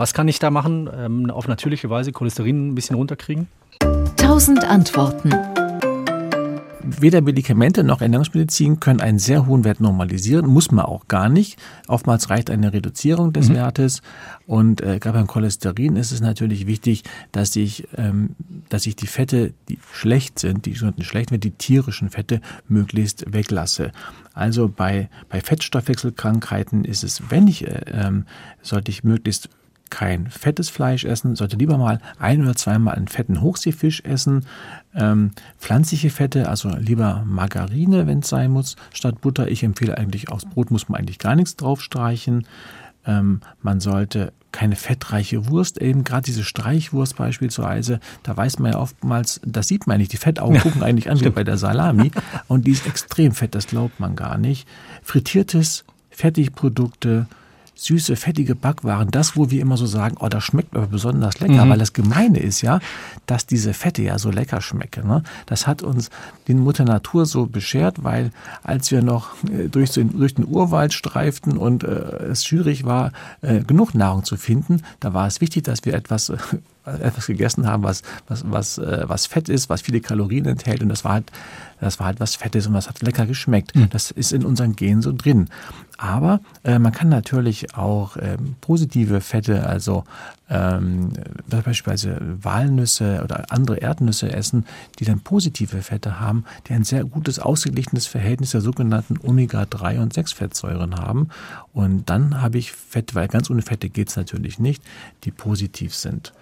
Was kann ich da machen, ähm, auf natürliche Weise Cholesterin ein bisschen runterkriegen? Tausend Antworten. Weder Medikamente noch Ernährungsmedizin können einen sehr hohen Wert normalisieren, muss man auch gar nicht. Oftmals reicht eine Reduzierung des mhm. Wertes. Und äh, gerade beim Cholesterin ist es natürlich wichtig, dass ich, ähm, dass ich die Fette, die schlecht sind, die sogenannten schlechten, die tierischen Fette, möglichst weglasse. Also bei, bei Fettstoffwechselkrankheiten ist es, wenn ich, äh, ähm, sollte ich möglichst kein fettes Fleisch essen, sollte lieber mal ein oder zweimal einen fetten Hochseefisch essen. Ähm, pflanzliche Fette, also lieber Margarine, wenn es sein muss, statt Butter. Ich empfehle eigentlich, aufs Brot muss man eigentlich gar nichts draufstreichen. Ähm, man sollte keine fettreiche Wurst, eben gerade diese Streichwurst beispielsweise, da weiß man ja oftmals, das sieht man nicht, die Fettaugen gucken eigentlich an wie bei der Salami und die ist extrem fett, das glaubt man gar nicht. Frittiertes, Fertigprodukte, süße, fettige Backwaren, das, wo wir immer so sagen, oh, das schmeckt aber besonders lecker, mhm. weil das Gemeine ist ja, dass diese Fette ja so lecker schmecken. Ne? Das hat uns die Mutter Natur so beschert, weil als wir noch äh, durch den, durch den Urwald streiften und äh, es schwierig war, äh, genug Nahrung zu finden, da war es wichtig, dass wir etwas äh, etwas gegessen haben, was, was, was, äh, was fett ist, was viele Kalorien enthält. Und das war halt, das war halt was Fettes und was hat lecker geschmeckt. Mhm. Das ist in unseren Genen so drin. Aber äh, man kann natürlich auch ähm, positive Fette, also ähm, beispielsweise Walnüsse oder andere Erdnüsse essen, die dann positive Fette haben, die ein sehr gutes ausgeglichenes Verhältnis der sogenannten Omega-3 und 6 Fettsäuren haben. Und dann habe ich Fette, weil ganz ohne Fette geht es natürlich nicht, die positiv sind.